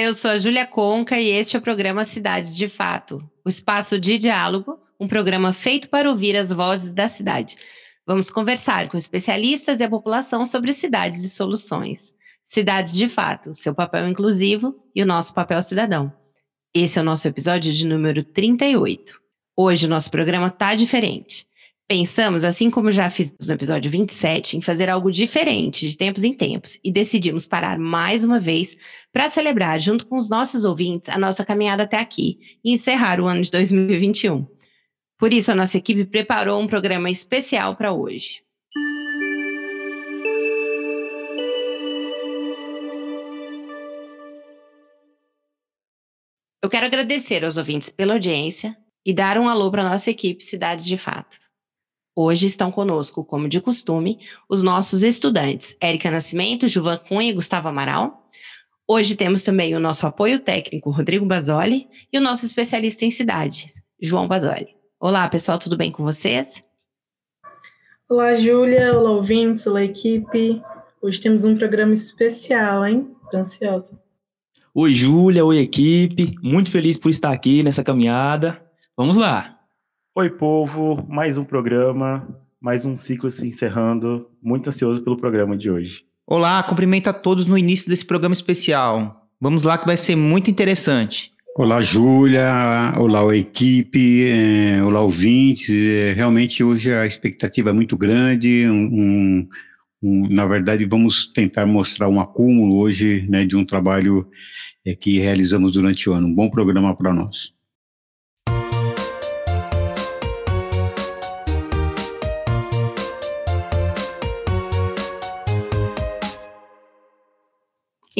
Olá, eu sou a Júlia Conca e este é o programa Cidades de Fato, o espaço de diálogo, um programa feito para ouvir as vozes da cidade. Vamos conversar com especialistas e a população sobre cidades e soluções. Cidades de Fato, seu papel inclusivo e o nosso papel cidadão. Esse é o nosso episódio de número 38. Hoje o nosso programa tá diferente. Pensamos, assim como já fizemos no episódio 27, em fazer algo diferente de tempos em tempos e decidimos parar mais uma vez para celebrar, junto com os nossos ouvintes, a nossa caminhada até aqui e encerrar o ano de 2021. Por isso, a nossa equipe preparou um programa especial para hoje. Eu quero agradecer aos ouvintes pela audiência e dar um alô para a nossa equipe Cidades de Fato. Hoje estão conosco, como de costume, os nossos estudantes, Érica Nascimento, Juvan Cunha e Gustavo Amaral. Hoje temos também o nosso apoio técnico, Rodrigo Basoli, e o nosso especialista em cidades, João Basoli. Olá, pessoal, tudo bem com vocês? Olá, Júlia, olá, ouvintes, olá, equipe. Hoje temos um programa especial, hein? Tô ansiosa. Oi, Júlia, oi, equipe. Muito feliz por estar aqui nessa caminhada. Vamos lá! Oi, povo, mais um programa, mais um ciclo se encerrando. Muito ansioso pelo programa de hoje. Olá, cumprimento a todos no início desse programa especial. Vamos lá que vai ser muito interessante. Olá, Júlia. Olá, equipe. É, olá, ouvintes. É, realmente hoje a expectativa é muito grande. Um, um, na verdade, vamos tentar mostrar um acúmulo hoje né, de um trabalho é, que realizamos durante o ano. Um bom programa para nós.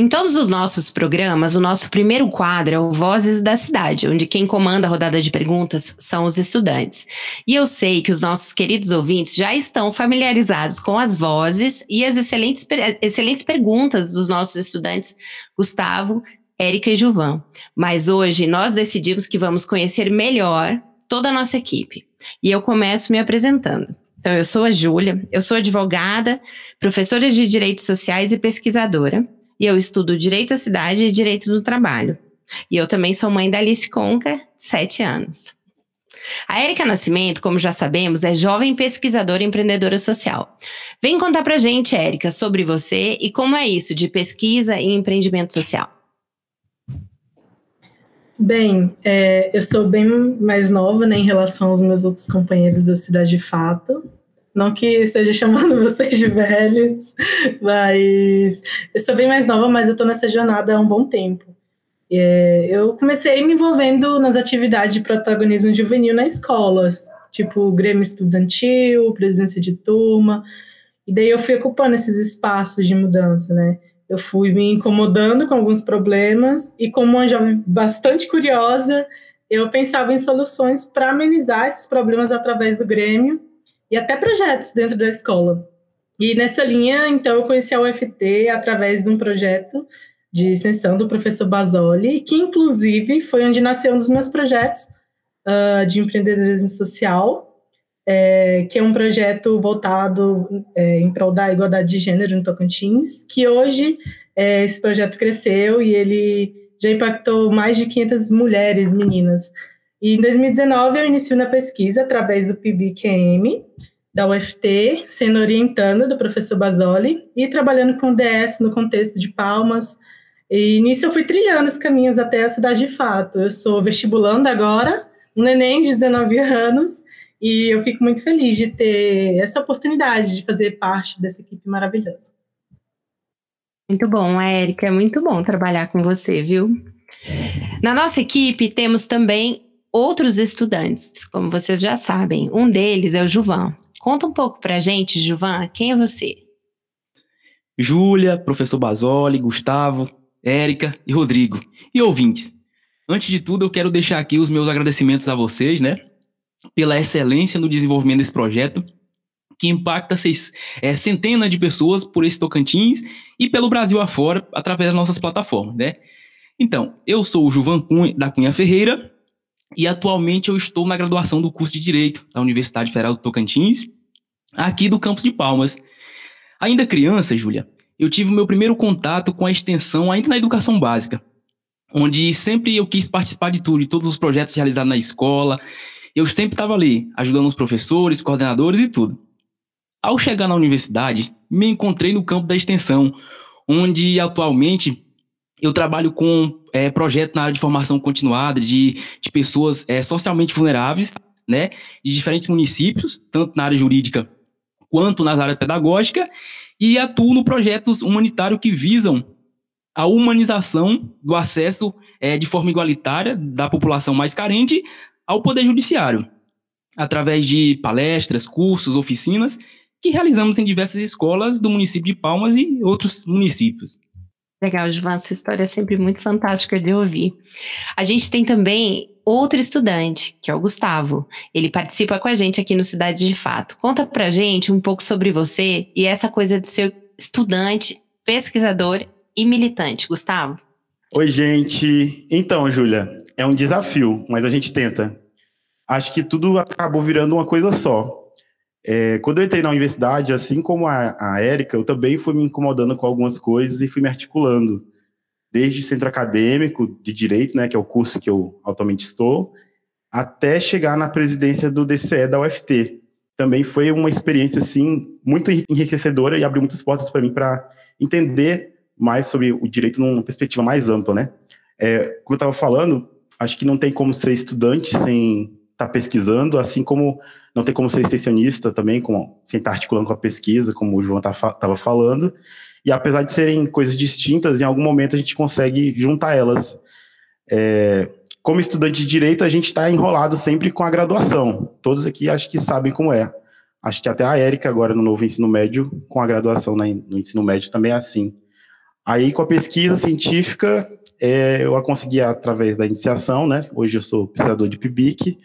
Em todos os nossos programas, o nosso primeiro quadro é o Vozes da Cidade, onde quem comanda a rodada de perguntas são os estudantes. E eu sei que os nossos queridos ouvintes já estão familiarizados com as vozes e as excelentes, excelentes perguntas dos nossos estudantes Gustavo, Érica e Juvan. Mas hoje nós decidimos que vamos conhecer melhor toda a nossa equipe. E eu começo me apresentando. Então, eu sou a Júlia, eu sou advogada, professora de Direitos Sociais e pesquisadora e eu estudo Direito à Cidade e Direito do Trabalho. E eu também sou mãe da Alice Conca, sete anos. A Érica Nascimento, como já sabemos, é jovem pesquisadora e empreendedora social. Vem contar pra gente, Érica, sobre você e como é isso de pesquisa e empreendimento social. Bem, é, eu sou bem mais nova né, em relação aos meus outros companheiros da Cidade de Fato. Não que esteja chamando vocês de velhos, mas eu sou bem mais nova, mas eu estou nessa jornada há um bom tempo. É, eu comecei me envolvendo nas atividades de protagonismo juvenil nas escolas, tipo Grêmio Estudantil, presidência de turma, e daí eu fui ocupando esses espaços de mudança, né? Eu fui me incomodando com alguns problemas e como uma jovem bastante curiosa, eu pensava em soluções para amenizar esses problemas através do Grêmio e até projetos dentro da escola. E nessa linha, então, eu conheci a UFT através de um projeto de extensão do professor Basoli, que inclusive foi onde nasceu um dos meus projetos uh, de empreendedorismo social, é, que é um projeto voltado é, em prol da igualdade de gênero no Tocantins, que hoje é, esse projeto cresceu e ele já impactou mais de 500 mulheres, meninas, e em 2019 eu inicio na pesquisa através do PIBQM da UFT, sendo orientando do professor Basoli e trabalhando com DS no contexto de Palmas. E nisso eu fui trilhando os caminhos até a cidade de fato. Eu sou vestibulando agora, um neném de 19 anos, e eu fico muito feliz de ter essa oportunidade de fazer parte dessa equipe maravilhosa. Muito bom, Érica, é muito bom trabalhar com você, viu? Na nossa equipe temos também outros estudantes, como vocês já sabem. Um deles é o Juvan. Conta um pouco pra gente, Juvan, quem é você? Júlia, professor Basoli, Gustavo, Érica e Rodrigo. E ouvintes, Antes de tudo, eu quero deixar aqui os meus agradecimentos a vocês, né? Pela excelência no desenvolvimento desse projeto, que impacta seis, é, centenas de pessoas por esse Tocantins e pelo Brasil afora, através das nossas plataformas, né? Então, eu sou o Juvan Cunha, da Cunha Ferreira e atualmente eu estou na graduação do curso de Direito da Universidade Federal do Tocantins, aqui do campus de Palmas. Ainda criança, Júlia, eu tive o meu primeiro contato com a extensão ainda na educação básica, onde sempre eu quis participar de tudo, de todos os projetos realizados na escola. Eu sempre estava ali, ajudando os professores, coordenadores e tudo. Ao chegar na universidade, me encontrei no campo da extensão, onde atualmente eu trabalho com é, projeto na área de formação continuada de, de pessoas é, socialmente vulneráveis, né, de diferentes municípios, tanto na área jurídica quanto nas áreas pedagógicas, e atuo no projetos humanitários que visam a humanização do acesso é, de forma igualitária da população mais carente ao Poder Judiciário, através de palestras, cursos, oficinas que realizamos em diversas escolas do município de Palmas e outros municípios. Legal, Jovan, essa história é sempre muito fantástica de ouvir. A gente tem também outro estudante, que é o Gustavo. Ele participa com a gente aqui no Cidade de Fato. Conta pra gente um pouco sobre você e essa coisa de ser estudante, pesquisador e militante. Gustavo? Oi, gente. Então, Júlia, é um desafio, mas a gente tenta. Acho que tudo acabou virando uma coisa só. É, quando eu entrei na universidade, assim como a, a Érica, eu também fui me incomodando com algumas coisas e fui me articulando desde centro acadêmico de direito, né, que é o curso que eu atualmente estou, até chegar na presidência do DCE da UFT. Também foi uma experiência assim muito enriquecedora e abriu muitas portas para mim para entender mais sobre o direito numa perspectiva mais ampla, né? É, como eu estava falando, acho que não tem como ser estudante sem estar tá pesquisando, assim como não tem como ser extensionista também, com, sem estar articulando com a pesquisa, como o João estava tá, falando. E apesar de serem coisas distintas, em algum momento a gente consegue juntar elas. É, como estudante de direito, a gente está enrolado sempre com a graduação. Todos aqui acho que sabem como é. Acho que até a Érica, agora no novo ensino médio, com a graduação no ensino médio também é assim. Aí, com a pesquisa científica, é, eu a consegui através da iniciação, né? Hoje eu sou pesquisador de PIBIC,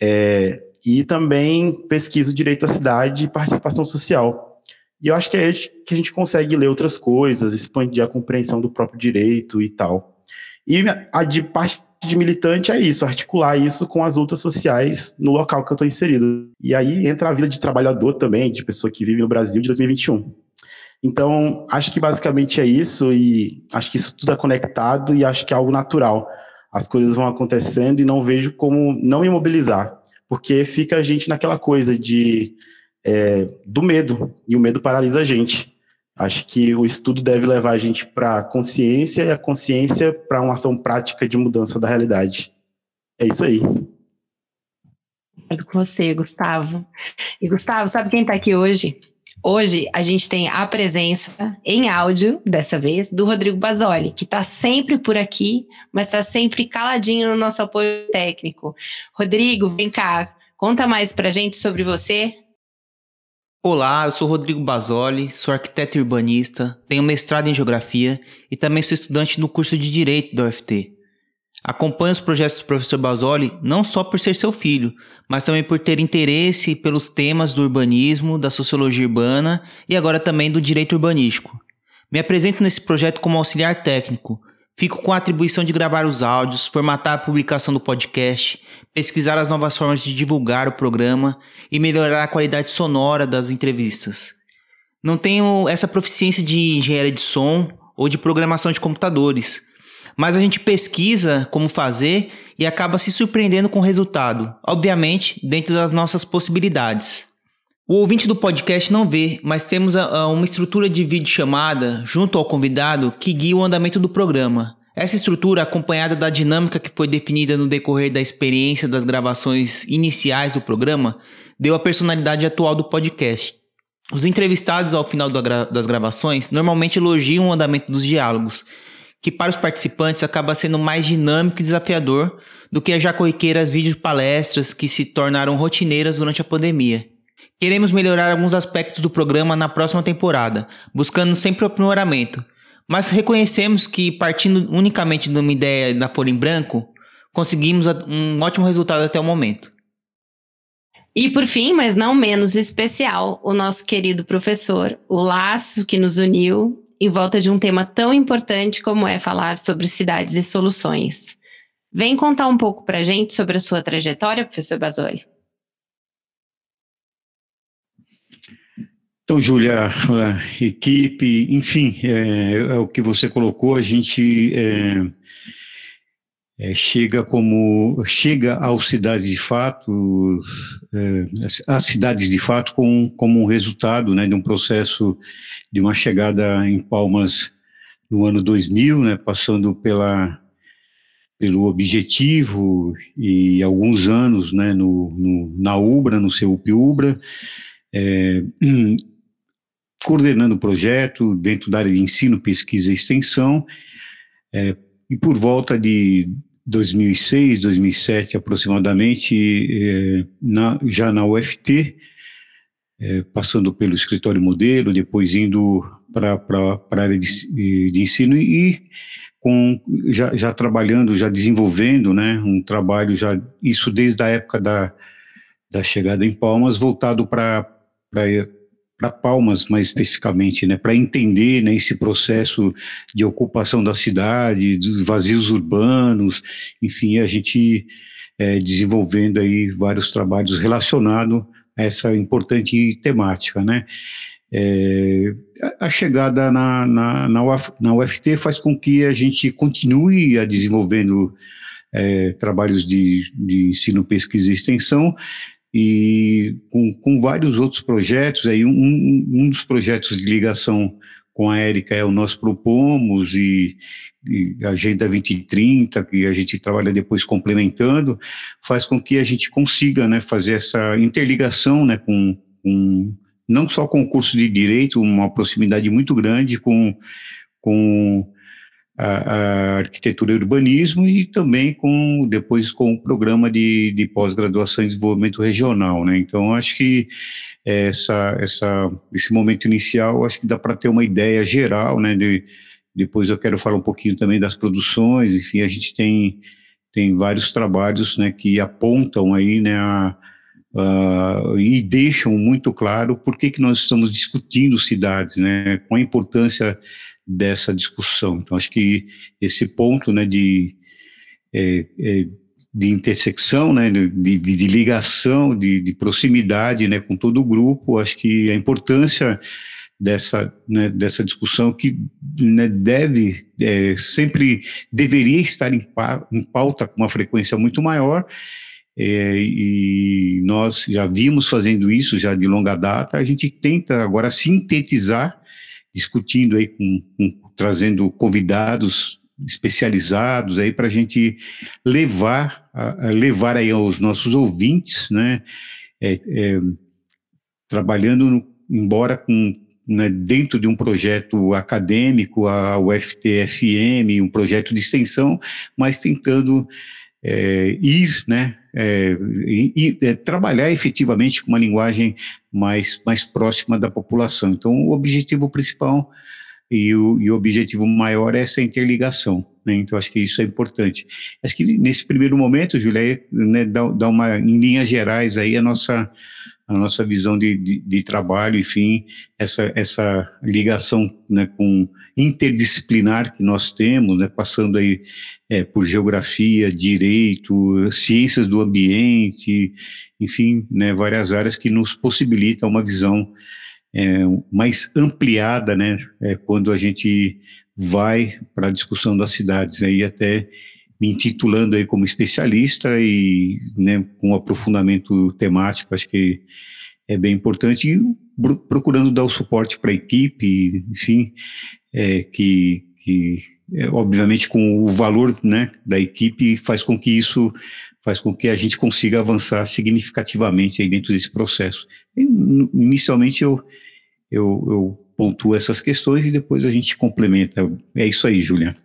é, e também pesquiso direito à cidade e participação social. E eu acho que é aí que a gente consegue ler outras coisas, expandir a compreensão do próprio direito e tal. E a de parte de militante é isso, articular isso com as lutas sociais no local que eu estou inserido. E aí entra a vida de trabalhador também, de pessoa que vive no Brasil de 2021. Então, acho que basicamente é isso, e acho que isso tudo é conectado e acho que é algo natural. As coisas vão acontecendo e não vejo como não imobilizar, porque fica a gente naquela coisa de é, do medo, e o medo paralisa a gente. Acho que o estudo deve levar a gente para a consciência e a consciência para uma ação prática de mudança da realidade. É isso aí. Concordo com você, Gustavo. E Gustavo, sabe quem está aqui hoje? Hoje a gente tem a presença em áudio, dessa vez, do Rodrigo Basoli, que está sempre por aqui, mas está sempre caladinho no nosso apoio técnico. Rodrigo, vem cá, conta mais para gente sobre você. Olá, eu sou Rodrigo Basoli, sou arquiteto urbanista, tenho mestrado em geografia e também sou estudante no curso de Direito da UFT. Acompanho os projetos do professor Basoli não só por ser seu filho, mas também por ter interesse pelos temas do urbanismo, da sociologia urbana e agora também do direito urbanístico. Me apresento nesse projeto como auxiliar técnico, Fico com a atribuição de gravar os áudios, formatar a publicação do podcast, pesquisar as novas formas de divulgar o programa e melhorar a qualidade sonora das entrevistas. Não tenho essa proficiência de engenharia de som ou de programação de computadores, mas a gente pesquisa como fazer e acaba se surpreendendo com o resultado, obviamente dentro das nossas possibilidades. O ouvinte do podcast não vê, mas temos a, a uma estrutura de vídeo chamada junto ao convidado que guia o andamento do programa. Essa estrutura, acompanhada da dinâmica que foi definida no decorrer da experiência das gravações iniciais do programa, deu a personalidade atual do podcast. Os entrevistados ao final das gravações normalmente elogiam o andamento dos diálogos, que para os participantes acaba sendo mais dinâmico e desafiador do que as já corriqueiras vídeo palestras que se tornaram rotineiras durante a pandemia. Queremos melhorar alguns aspectos do programa na próxima temporada, buscando sempre o aprimoramento. Mas reconhecemos que, partindo unicamente de uma ideia da folha em branco, conseguimos um ótimo resultado até o momento. E por fim, mas não menos especial, o nosso querido professor, o laço que nos uniu em volta de um tema tão importante como é falar sobre cidades e soluções. Vem contar um pouco para a gente sobre a sua trajetória, professor Basoli. Então, Júlia, equipe, enfim, é, é, o que você colocou, a gente é, é, chega como chega ao cidades de fato, é, às cidades de fato com, como um resultado né, de um processo de uma chegada em Palmas no ano 2000, né, passando pela pelo objetivo e alguns anos né, no, no na UBRA, no CEUP UBRA, é, coordenando o projeto dentro da área de ensino, pesquisa e extensão, é, e por volta de 2006, 2007 aproximadamente, é, na, já na UFT, é, passando pelo escritório modelo, depois indo para a área de, de, ensino e com, já, já trabalhando, já desenvolvendo né, um trabalho, já isso desde a época da, da chegada em Palmas, voltado para para Palmas, mais especificamente, né, para entender né, esse processo de ocupação da cidade, dos vazios urbanos, enfim, a gente é, desenvolvendo aí vários trabalhos relacionados essa importante temática, né. É, a chegada na, na, na, Uf, na, UFT faz com que a gente continue a desenvolvendo é, trabalhos de, de ensino, pesquisa e extensão, e com, com vários outros projetos, aí um, um dos projetos de ligação com a Érica é o Nós Propomos e, e Agenda 2030, que a gente trabalha depois complementando, faz com que a gente consiga né, fazer essa interligação né, com, com não só com o curso de Direito, uma proximidade muito grande com, com a, a, arquitetura e urbanismo e também com depois com o programa de, de pós-graduação em desenvolvimento regional, né? Então acho que essa, essa, esse momento inicial acho que dá para ter uma ideia geral, né? De, depois eu quero falar um pouquinho também das produções, enfim, a gente tem tem vários trabalhos, né, que apontam aí, né, a, a, e deixam muito claro por que que nós estamos discutindo cidades, né, com a importância dessa discussão. Então, acho que esse ponto né, de, é, é, de intersecção, né, de, de, de ligação, de, de, proximidade né, com todo o grupo, acho que a importância dessa, né, dessa discussão que né, deve, é, sempre deveria estar em, pa, em pauta com uma frequência muito maior, é, e nós já vimos fazendo isso já de longa data, a gente tenta agora sintetizar discutindo aí com, com trazendo convidados especializados aí para a gente levar levar aí aos nossos ouvintes, né, é, é, trabalhando no, embora com né, dentro de um projeto acadêmico, a UFTFM, um projeto de extensão, mas tentando é, ir, né, é, e, é, trabalhar efetivamente com uma linguagem mais, mais próxima da população. Então, o objetivo principal e o, e o objetivo maior é essa interligação. Né? Então, acho que isso é importante. Acho que nesse primeiro momento, Julia, né, dá, dá uma, em linhas gerais aí a nossa a nossa visão de, de, de, trabalho, enfim, essa, essa ligação né, com interdisciplinar que nós temos, né, passando aí é, por geografia, direito, ciências do ambiente, enfim, né, várias áreas que nos possibilitam uma visão é, mais ampliada, né, é, quando a gente vai para a discussão das cidades, aí até me intitulando aí como especialista e né, com aprofundamento temático, acho que é bem importante, e procurando dar o suporte para a equipe, enfim, é, que, que é, obviamente com o valor né, da equipe faz com que isso faz com que a gente consiga avançar significativamente aí dentro desse processo. E, inicialmente eu, eu, eu pontuo essas questões e depois a gente complementa. É isso aí, Juliana.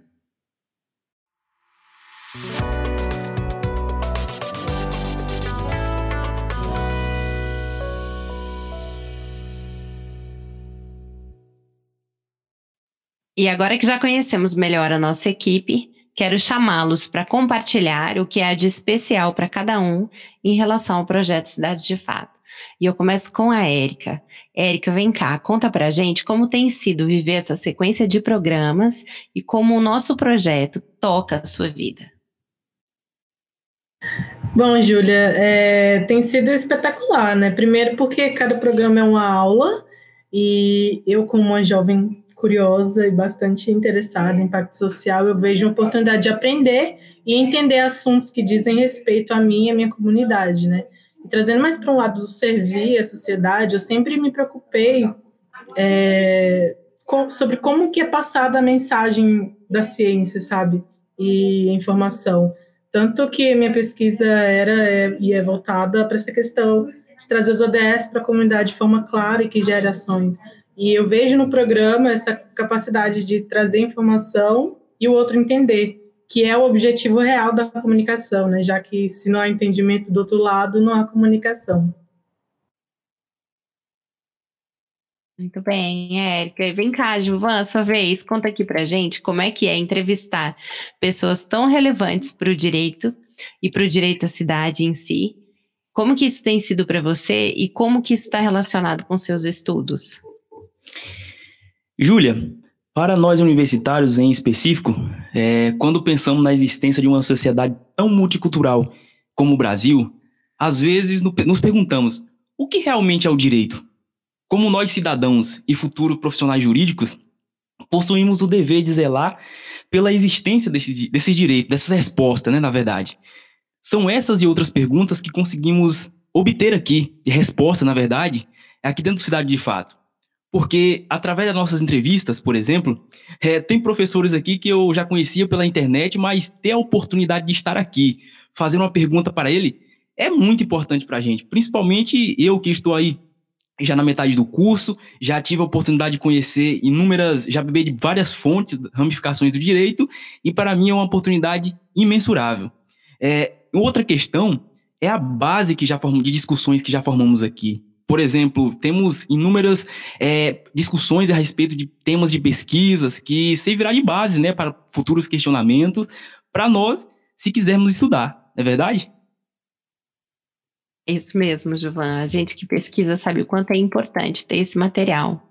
E agora que já conhecemos melhor a nossa equipe, quero chamá-los para compartilhar o que há de especial para cada um em relação ao projeto Cidades de Fato. E eu começo com a Érica. Érica, vem cá, conta pra gente como tem sido viver essa sequência de programas e como o nosso projeto toca a sua vida. Bom, Júlia, é, tem sido espetacular, né? Primeiro porque cada programa é uma aula e eu, como uma jovem curiosa e bastante interessada em impacto social, eu vejo a oportunidade de aprender e entender assuntos que dizem respeito a mim e a minha comunidade, né? E trazendo mais para um lado do servir a sociedade, eu sempre me preocupei é, com, sobre como que é passada a mensagem da ciência, sabe? E informação. Tanto que minha pesquisa era é, e é voltada para essa questão de trazer os ODS para a comunidade de forma clara e que gere ações. E eu vejo no programa essa capacidade de trazer informação e o outro entender que é o objetivo real da comunicação, né? Já que se não há entendimento do outro lado, não há comunicação. Muito bem, Érica. Vem cá, Gilvan, sua vez, conta aqui pra gente como é que é entrevistar pessoas tão relevantes para o direito e para o direito à cidade em si. Como que isso tem sido para você e como que isso está relacionado com seus estudos? Júlia, para nós universitários em específico, é, quando pensamos na existência de uma sociedade tão multicultural como o Brasil, às vezes nos perguntamos o que realmente é o direito? Como nós, cidadãos e futuros profissionais jurídicos, possuímos o dever de zelar pela existência desse, desse direito, dessas respostas, né, na verdade. São essas e outras perguntas que conseguimos obter aqui, de resposta, na verdade, aqui dentro do Cidade de Fato. Porque, através das nossas entrevistas, por exemplo, é, tem professores aqui que eu já conhecia pela internet, mas ter a oportunidade de estar aqui, fazer uma pergunta para ele, é muito importante para a gente. Principalmente eu que estou aí já na metade do curso, já tive a oportunidade de conhecer inúmeras, já beber de várias fontes, ramificações do direito, e para mim é uma oportunidade imensurável. É, outra questão é a base que já formamos, de discussões que já formamos aqui. Por exemplo, temos inúmeras é, discussões a respeito de temas de pesquisas que servirá de base né, para futuros questionamentos para nós, se quisermos estudar, não é verdade? Isso mesmo, Giovanna. A gente que pesquisa sabe o quanto é importante ter esse material.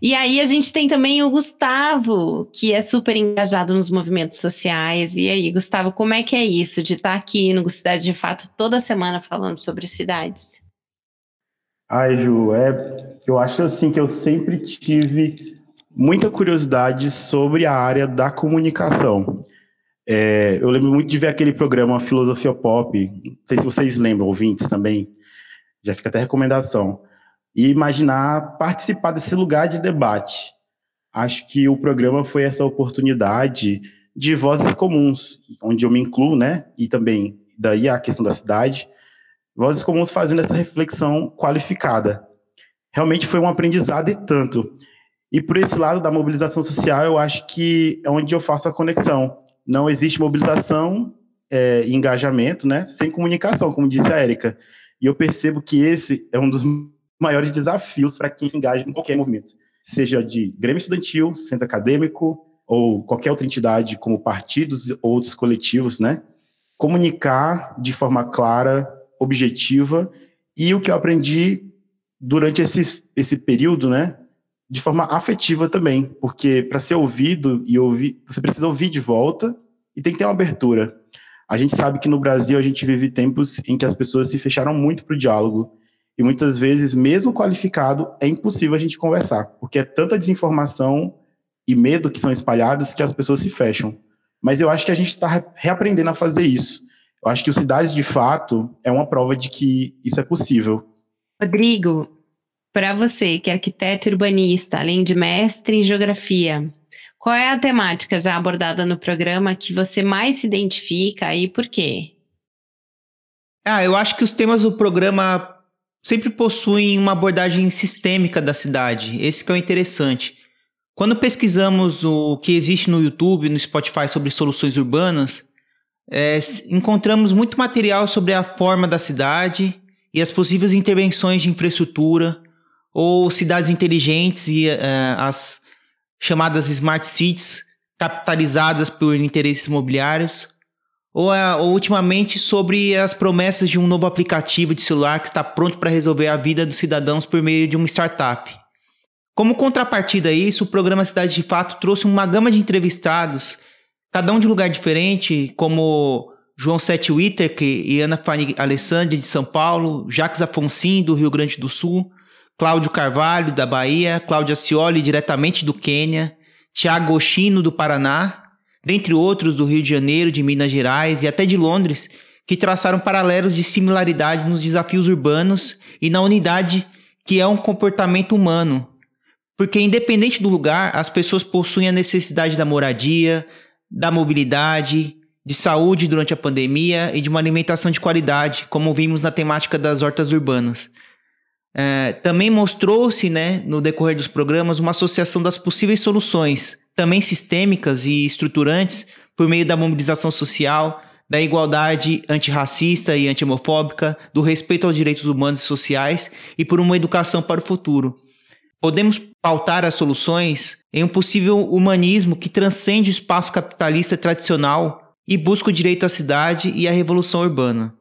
E aí a gente tem também o Gustavo, que é super engajado nos movimentos sociais. E aí, Gustavo, como é que é isso de estar aqui no Cidade de Fato toda semana falando sobre cidades? Ai, Ju, é, eu acho assim que eu sempre tive muita curiosidade sobre a área da comunicação. É, eu lembro muito de ver aquele programa Filosofia Pop, não sei se vocês lembram, ouvintes também, já fica até recomendação, e imaginar participar desse lugar de debate. Acho que o programa foi essa oportunidade de vozes comuns, onde eu me incluo, né? E também daí a questão da cidade, Vozes Comuns fazendo essa reflexão qualificada. Realmente foi um aprendizado e tanto. E por esse lado da mobilização social, eu acho que é onde eu faço a conexão. Não existe mobilização é, e engajamento né, sem comunicação, como disse a Érica. E eu percebo que esse é um dos maiores desafios para quem se engaja em qualquer movimento, seja de grêmio estudantil, centro acadêmico, ou qualquer outra entidade, como partidos ou outros coletivos, né? Comunicar de forma clara, objetiva e o que eu aprendi durante esse, esse período, né, de forma afetiva também, porque para ser ouvido e ouvir, você precisa ouvir de volta e tem que ter uma abertura. A gente sabe que no Brasil a gente vive tempos em que as pessoas se fecharam muito para o diálogo e muitas vezes, mesmo qualificado, é impossível a gente conversar, porque é tanta desinformação e medo que são espalhados que as pessoas se fecham. Mas eu acho que a gente está reaprendendo a fazer isso. Eu acho que o Cidades de Fato é uma prova de que isso é possível. Rodrigo, para você, que é arquiteto urbanista, além de mestre em geografia, qual é a temática já abordada no programa que você mais se identifica e por quê? Ah, eu acho que os temas do programa sempre possuem uma abordagem sistêmica da cidade. Esse que é o interessante. Quando pesquisamos o que existe no YouTube, no Spotify sobre soluções urbanas, é, encontramos muito material sobre a forma da cidade e as possíveis intervenções de infraestrutura ou cidades inteligentes e é, as chamadas smart cities capitalizadas por interesses imobiliários, ou, é, ou ultimamente sobre as promessas de um novo aplicativo de celular que está pronto para resolver a vida dos cidadãos por meio de uma startup. Como contrapartida a isso, o programa Cidade de Fato trouxe uma gama de entrevistados, cada um de um lugar diferente, como João Sete Whittaker e Ana Fanny Alessandri de São Paulo, Jacques Afonso do Rio Grande do Sul, Cláudio Carvalho da Bahia, Cláudia Cioli diretamente do Quênia, Tiago Oshino do Paraná, dentre outros do Rio de Janeiro, de Minas Gerais e até de Londres, que traçaram paralelos de similaridade nos desafios urbanos e na unidade que é um comportamento humano. Porque, independente do lugar, as pessoas possuem a necessidade da moradia, da mobilidade, de saúde durante a pandemia e de uma alimentação de qualidade, como vimos na temática das hortas urbanas. É, também mostrou-se, né, no decorrer dos programas, uma associação das possíveis soluções, também sistêmicas e estruturantes, por meio da mobilização social, da igualdade antirracista e anti-homofóbica, do respeito aos direitos humanos e sociais e por uma educação para o futuro. Podemos pautar as soluções em um possível humanismo que transcende o espaço capitalista tradicional e busca o direito à cidade e à revolução urbana.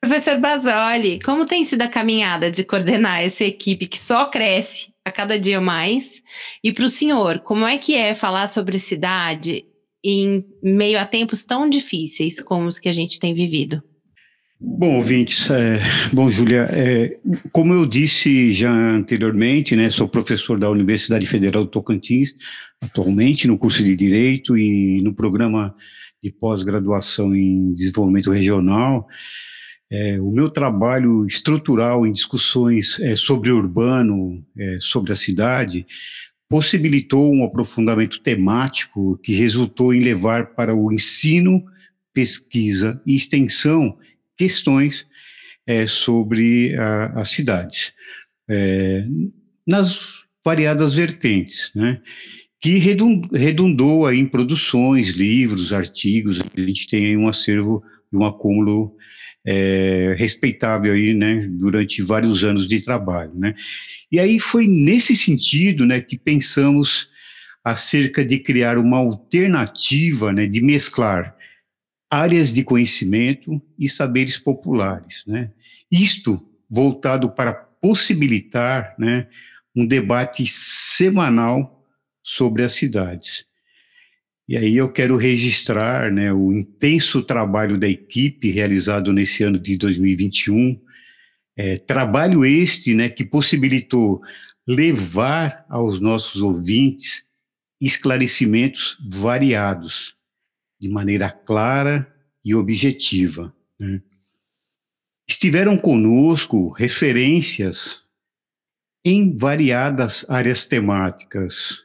Professor Basoli, como tem sido a caminhada de coordenar essa equipe que só cresce a cada dia mais? E para o senhor, como é que é falar sobre cidade em meio a tempos tão difíceis como os que a gente tem vivido? Bom, ouvintes, é, bom, Júlia, é, como eu disse já anteriormente, né, sou professor da Universidade Federal do Tocantins, atualmente no curso de Direito e no programa de pós-graduação em Desenvolvimento Regional. É, o meu trabalho estrutural em discussões é, sobre o urbano, é, sobre a cidade, possibilitou um aprofundamento temático que resultou em levar para o ensino, pesquisa e extensão questões é, sobre as cidades, é, nas variadas vertentes, né? que redundou aí em produções, livros, artigos, a gente tem um acervo, um acúmulo é, respeitável aí, né, durante vários anos de trabalho, né. E aí foi nesse sentido, né, que pensamos acerca de criar uma alternativa, né, de mesclar áreas de conhecimento e saberes populares, né. Isto voltado para possibilitar, né, um debate semanal sobre as cidades. E aí eu quero registrar né, o intenso trabalho da equipe realizado nesse ano de 2021, é, trabalho este né, que possibilitou levar aos nossos ouvintes esclarecimentos variados, de maneira clara e objetiva. Né. Estiveram conosco referências em variadas áreas temáticas,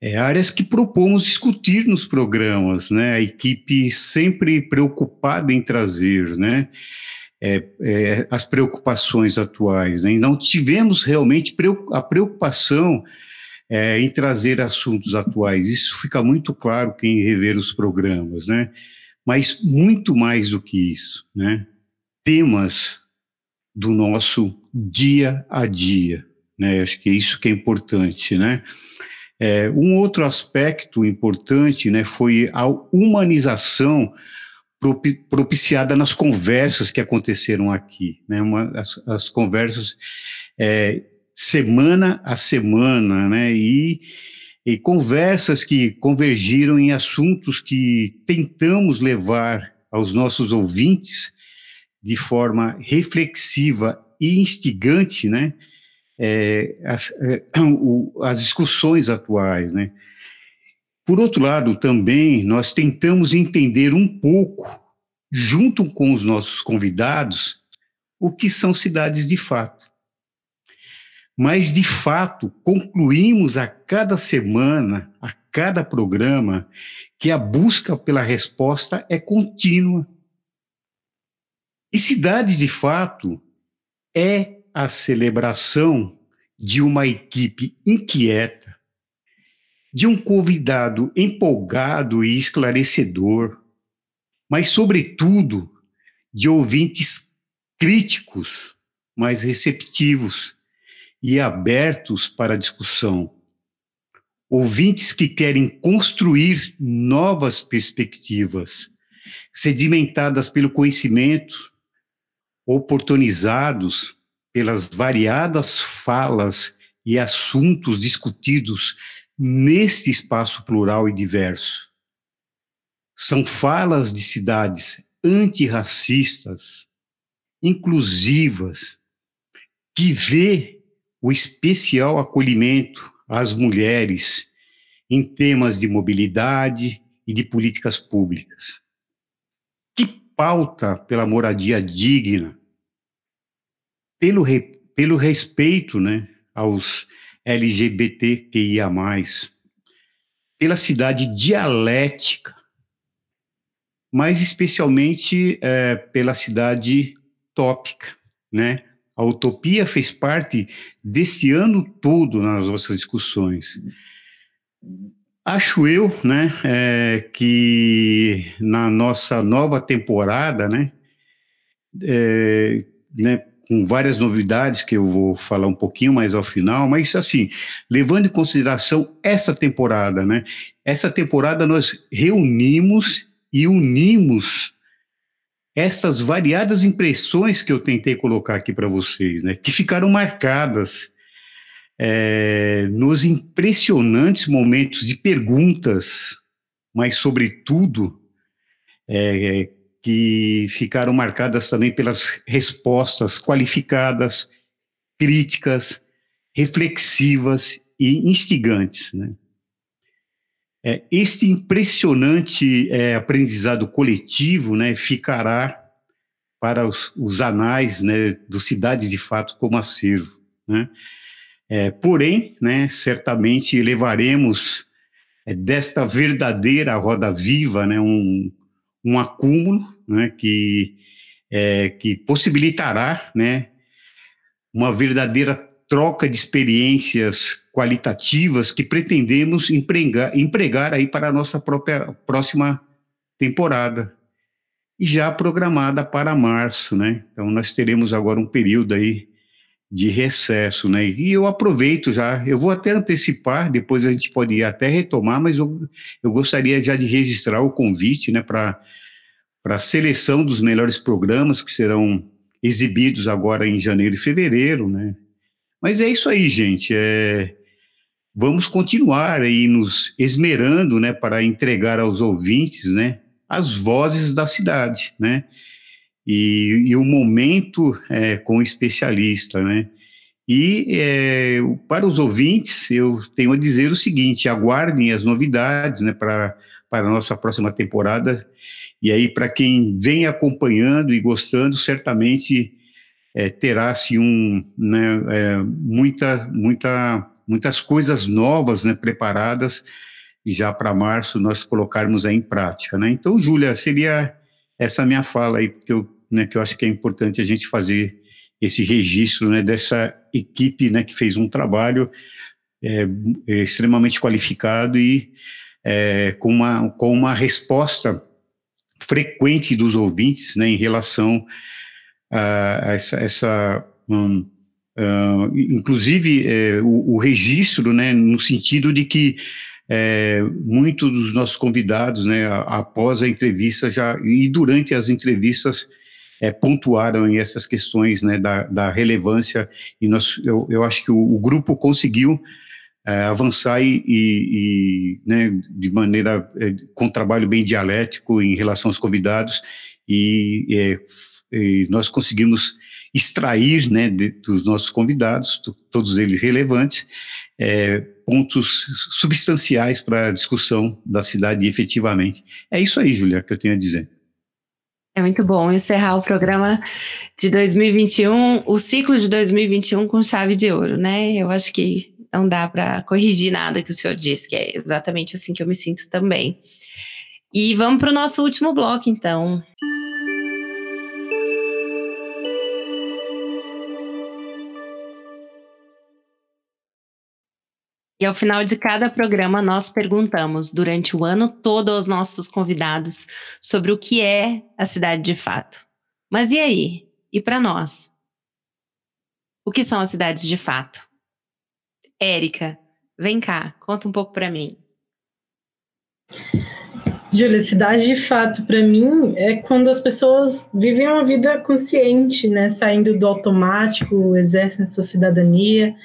é, áreas que propomos discutir nos programas, né? A equipe sempre preocupada em trazer, né? É, é, as preocupações atuais. Né? E não tivemos realmente a preocupação é, em trazer assuntos atuais. Isso fica muito claro quem rever os programas, né? Mas muito mais do que isso, né? Temas do nosso dia a dia, né? Acho que é isso que é importante, né? É, um outro aspecto importante né, foi a humanização propiciada nas conversas que aconteceram aqui, né, uma, as, as conversas é, semana a semana, né, e, e conversas que convergiram em assuntos que tentamos levar aos nossos ouvintes de forma reflexiva e instigante, né, é, as, é, o, as discussões atuais, né? Por outro lado, também nós tentamos entender um pouco, junto com os nossos convidados, o que são cidades de fato. Mas, de fato, concluímos a cada semana, a cada programa, que a busca pela resposta é contínua. E cidades de fato é a celebração de uma equipe inquieta, de um convidado empolgado e esclarecedor, mas, sobretudo, de ouvintes críticos, mas receptivos e abertos para discussão. ouvintes que querem construir novas perspectivas, sedimentadas pelo conhecimento, oportunizados pelas variadas falas e assuntos discutidos neste espaço plural e diverso. São falas de cidades antirracistas, inclusivas, que vê o especial acolhimento às mulheres em temas de mobilidade e de políticas públicas. Que pauta pela moradia digna, pelo, re, pelo respeito né, aos LGBTQIA, pela cidade dialética, mas especialmente é, pela cidade tópica, né? A utopia fez parte desse ano todo nas nossas discussões. Acho eu, né, é, que na nossa nova temporada, né, é, né, com várias novidades que eu vou falar um pouquinho mais ao final, mas assim, levando em consideração essa temporada, né, essa temporada nós reunimos e unimos essas variadas impressões que eu tentei colocar aqui para vocês, né, que ficaram marcadas é, nos impressionantes momentos de perguntas, mas, sobretudo, é, que ficaram marcadas também pelas respostas qualificadas, críticas, reflexivas e instigantes. Né? É, este impressionante é, aprendizado coletivo né, ficará para os, os anais né, do Cidades de Fato como acervo. Né? É, porém, né, certamente levaremos é, desta verdadeira roda viva né, um, um acúmulo né, que, é, que possibilitará né, uma verdadeira troca de experiências qualitativas que pretendemos empregar, empregar aí para a nossa própria próxima temporada e já programada para março, né? Então nós teremos agora um período aí de recesso, né? E eu aproveito já, eu vou até antecipar, depois a gente pode até retomar, mas eu, eu gostaria já de registrar o convite, né, para a seleção dos melhores programas que serão exibidos agora em janeiro e fevereiro, né? Mas é isso aí, gente. É, vamos continuar aí nos esmerando, né, para entregar aos ouvintes, né, as vozes da cidade, né? E, e o momento é, com o especialista, né? E é, para os ouvintes, eu tenho a dizer o seguinte: aguardem as novidades, né, para para a nossa próxima temporada. E aí, para quem vem acompanhando e gostando, certamente é, terá-se um, né, é, muita, muita, muitas coisas novas né, preparadas já para março nós colocarmos em prática. Né? Então, Júlia, seria essa minha fala aí, que eu, né, que eu acho que é importante a gente fazer esse registro né, dessa equipe né, que fez um trabalho é, é extremamente qualificado e é, com, uma, com uma resposta frequente dos ouvintes né, em relação a, essa, essa um, uh, inclusive é, o, o, registro, né, no sentido de que é, muitos dos nossos convidados, né, após a entrevista já e durante as entrevistas é, pontuaram essas questões, né, da, da relevância. E nós, eu, eu acho que o, o grupo conseguiu é, avançar e, e, e né, de maneira é, com trabalho bem dialético em relação aos convidados. E é, e nós conseguimos extrair né, de, dos nossos convidados, todos eles relevantes, é, pontos substanciais para a discussão da cidade efetivamente. É isso aí, Julia, que eu tenho a dizer. É muito bom encerrar o programa de 2021, o ciclo de 2021 com chave de ouro, né? Eu acho que não dá para corrigir nada que o senhor disse, que é exatamente assim que eu me sinto também. E vamos para o nosso último bloco, então. E ao final de cada programa, nós perguntamos durante o ano todo aos nossos convidados sobre o que é a cidade de fato. Mas e aí? E para nós? O que são as cidades de fato? Érica, Vem cá, conta um pouco para mim. Júlia, cidade de fato, para mim, é quando as pessoas vivem uma vida consciente, né? Saindo do automático, exercem sua cidadania,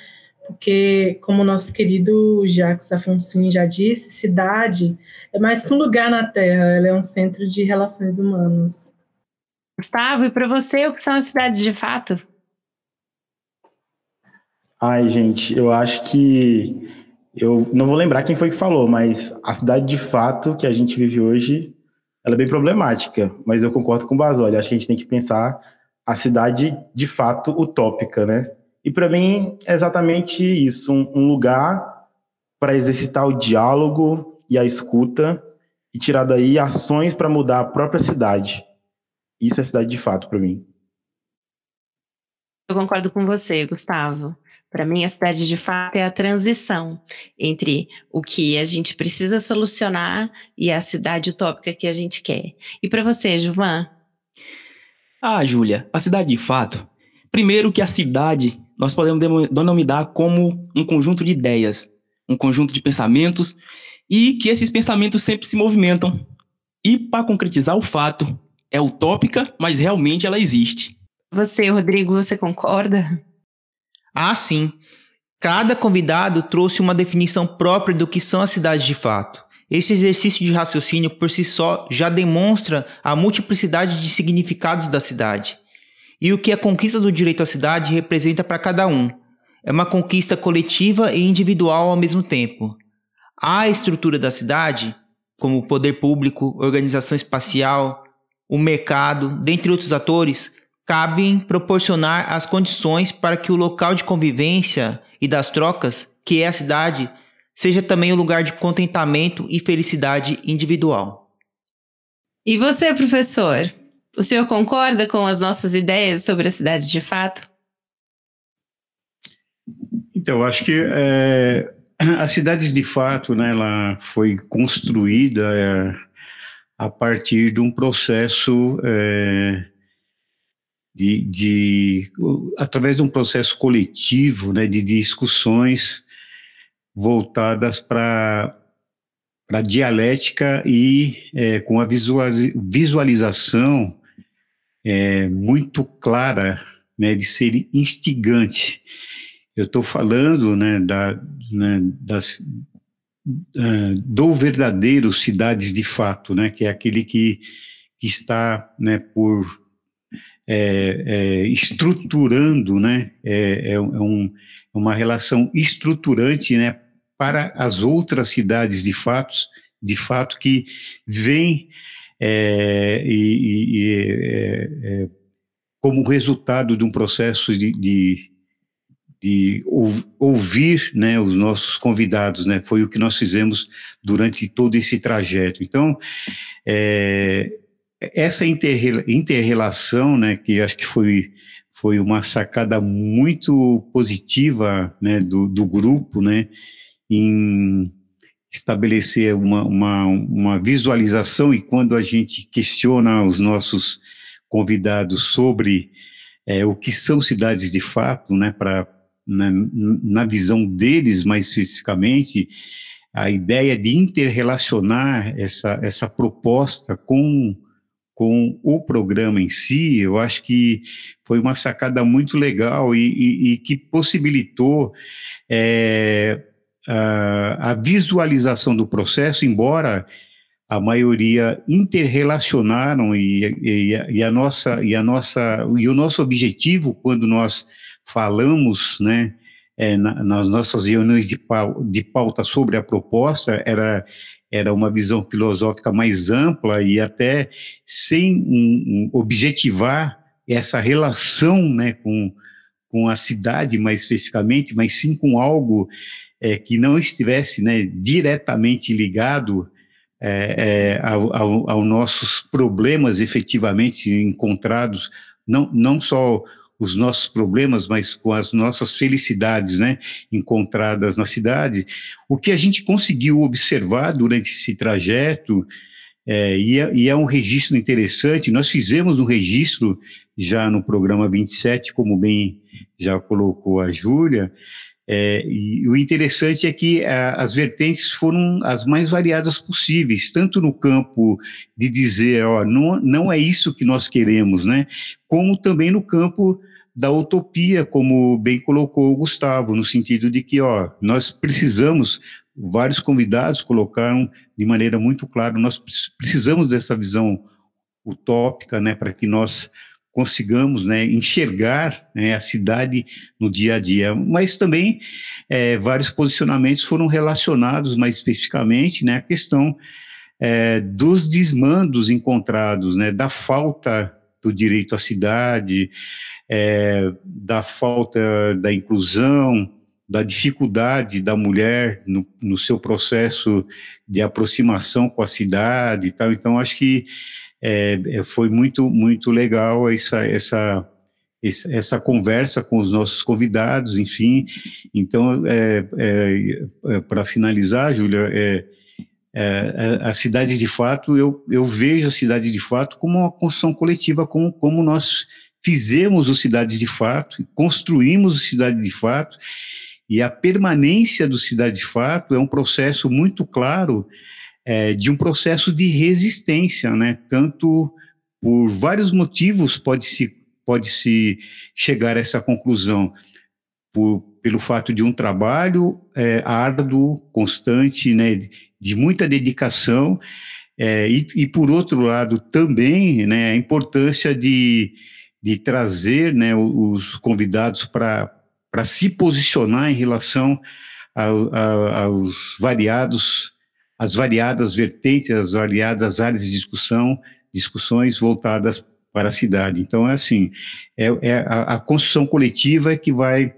porque, como o nosso querido Jacques Afonso já disse, cidade é mais que um lugar na Terra, ela é um centro de relações humanas. Gustavo, e para você, o que são as cidades de fato? Ai, gente, eu acho que eu não vou lembrar quem foi que falou, mas a cidade de fato que a gente vive hoje, ela é bem problemática, mas eu concordo com o Basoli, acho que a gente tem que pensar a cidade de fato utópica, né? E para mim é exatamente isso, um, um lugar para exercitar o diálogo e a escuta e tirar daí ações para mudar a própria cidade. Isso é cidade de fato para mim. Eu concordo com você, Gustavo. Para mim, a cidade de fato é a transição entre o que a gente precisa solucionar e a cidade utópica que a gente quer. E para você, Juvan? Ah, Júlia, a cidade de fato. Primeiro que a cidade nós podemos denominar como um conjunto de ideias, um conjunto de pensamentos e que esses pensamentos sempre se movimentam. E para concretizar o fato, é utópica, mas realmente ela existe. Você, Rodrigo, você concorda? Ah, sim. Cada convidado trouxe uma definição própria do que são as cidades de fato. Esse exercício de raciocínio por si só já demonstra a multiplicidade de significados da cidade e o que a conquista do direito à cidade representa para cada um. É uma conquista coletiva e individual ao mesmo tempo. A estrutura da cidade, como o poder público, organização espacial, o mercado, dentre outros atores, cabem proporcionar as condições para que o local de convivência e das trocas, que é a cidade, seja também um lugar de contentamento e felicidade individual. E você, professor? O senhor concorda com as nossas ideias sobre as cidades de fato? Então, acho que é, as cidades de fato, né, ela foi construída é, a partir de um processo é, de, de, através de um processo coletivo, né, de discussões voltadas para a dialética e é, com a visualização é, muito clara né, de ser instigante. Eu estou falando né, da, né, das, uh, do verdadeiro cidades de fato, né, que é aquele que, que está né, por é, é, estruturando, né, é, é, é um, é uma relação estruturante, né, para as outras cidades de fato, de fato que vem é, e, e como resultado de um processo de, de, de ouvir né, os nossos convidados, né, foi o que nós fizemos durante todo esse trajeto. Então, é, essa interrelação, né, que acho que foi, foi uma sacada muito positiva né, do, do grupo, né, em estabelecer uma, uma, uma visualização e quando a gente questiona os nossos convidados sobre é, o que são cidades de fato, né, para na, na visão deles mais especificamente, a ideia de interrelacionar essa, essa proposta com com o programa em si, eu acho que foi uma sacada muito legal e, e, e que possibilitou é, a, a, visualização do processo, embora a maioria interrelacionaram e, e, e, a nossa e a nossa e o nosso objetivo quando nós falamos, né, é, na, nas nossas reuniões de, de pauta sobre a proposta era era uma visão filosófica mais ampla e até sem um, um objetivar essa relação né, com, com a cidade mais especificamente, mas sim com algo é, que não estivesse né, diretamente ligado é, é, ao, ao, aos nossos problemas efetivamente encontrados, não, não só os nossos problemas, mas com as nossas felicidades, né, encontradas na cidade. O que a gente conseguiu observar durante esse trajeto, é, e, é, e, é, um registro interessante, nós fizemos um registro já no programa 27, como bem já colocou a Júlia, É, e o interessante é que a, as vertentes foram as mais variadas possíveis, tanto no campo de dizer, ó, não, não é isso que nós queremos, né? Como também no campo da utopia, como bem colocou o Gustavo, no sentido de que, ó, nós precisamos, vários convidados colocaram de maneira muito clara, nós precisamos dessa visão utópica, né, para que nós consigamos né, enxergar né, a cidade no dia a dia. Mas também é, vários posicionamentos foram relacionados mais especificamente né, à questão é, dos desmandos encontrados, né, da falta do direito à cidade, é, da falta da inclusão, da dificuldade da mulher no, no seu processo de aproximação com a cidade e tal. Então, acho que é, é, foi muito, muito legal essa, essa, essa conversa com os nossos convidados, enfim. Então, é, é, é para finalizar, Júlia, é, é, a cidade de fato, eu, eu vejo a cidade de fato como uma construção coletiva, como, como nós fizemos o Cidade de Fato, construímos o Cidade de Fato, e a permanência do Cidade de Fato é um processo muito claro é, de um processo de resistência, né? Tanto por vários motivos pode-se pode -se chegar a essa conclusão. Por, pelo fato de um trabalho é, árduo, constante, né, de muita dedicação, é, e, e, por outro lado também né, a importância de, de trazer né, os convidados para se posicionar em relação ao, aos variados as variadas vertentes, as variadas áreas de discussão, discussões voltadas para a cidade. Então, é assim, é, é a, a, construção coletiva é que vai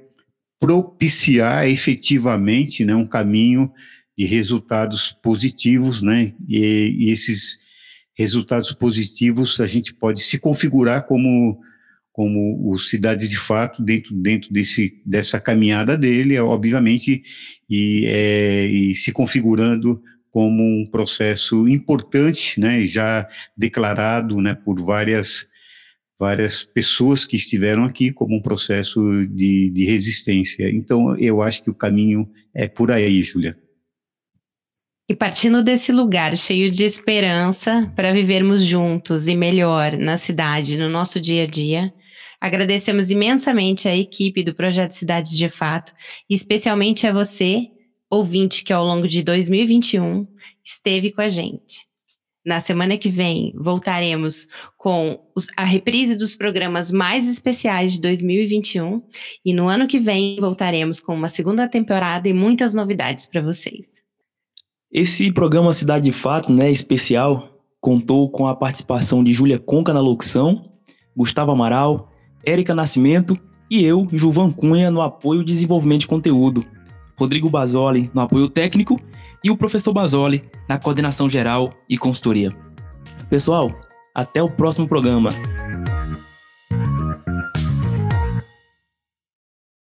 propiciar efetivamente né, um caminho de resultados positivos, né, e, e esses resultados positivos a gente pode se configurar como como o Cidades de Fato dentro, dentro desse, dessa caminhada dele, obviamente, e, é, e se configurando como um processo importante, né, já declarado, né, por várias várias pessoas que estiveram aqui como um processo de, de resistência. Então, eu acho que o caminho é por aí, Júlia. E partindo desse lugar cheio de esperança para vivermos juntos e melhor na cidade, no nosso dia a dia, agradecemos imensamente a equipe do Projeto Cidades de Fato, e especialmente a você, ouvinte que ao longo de 2021 esteve com a gente. Na semana que vem, voltaremos com os, a reprise dos programas mais especiais de 2021 e no ano que vem voltaremos com uma segunda temporada e muitas novidades para vocês. Esse programa Cidade de Fato, né, especial, contou com a participação de Júlia Conca na locução, Gustavo Amaral, Érica Nascimento e eu, Juvan Cunha, no apoio e desenvolvimento de conteúdo. Rodrigo Basoli no apoio técnico e o professor Basoli na coordenação geral e consultoria. Pessoal, até o próximo programa.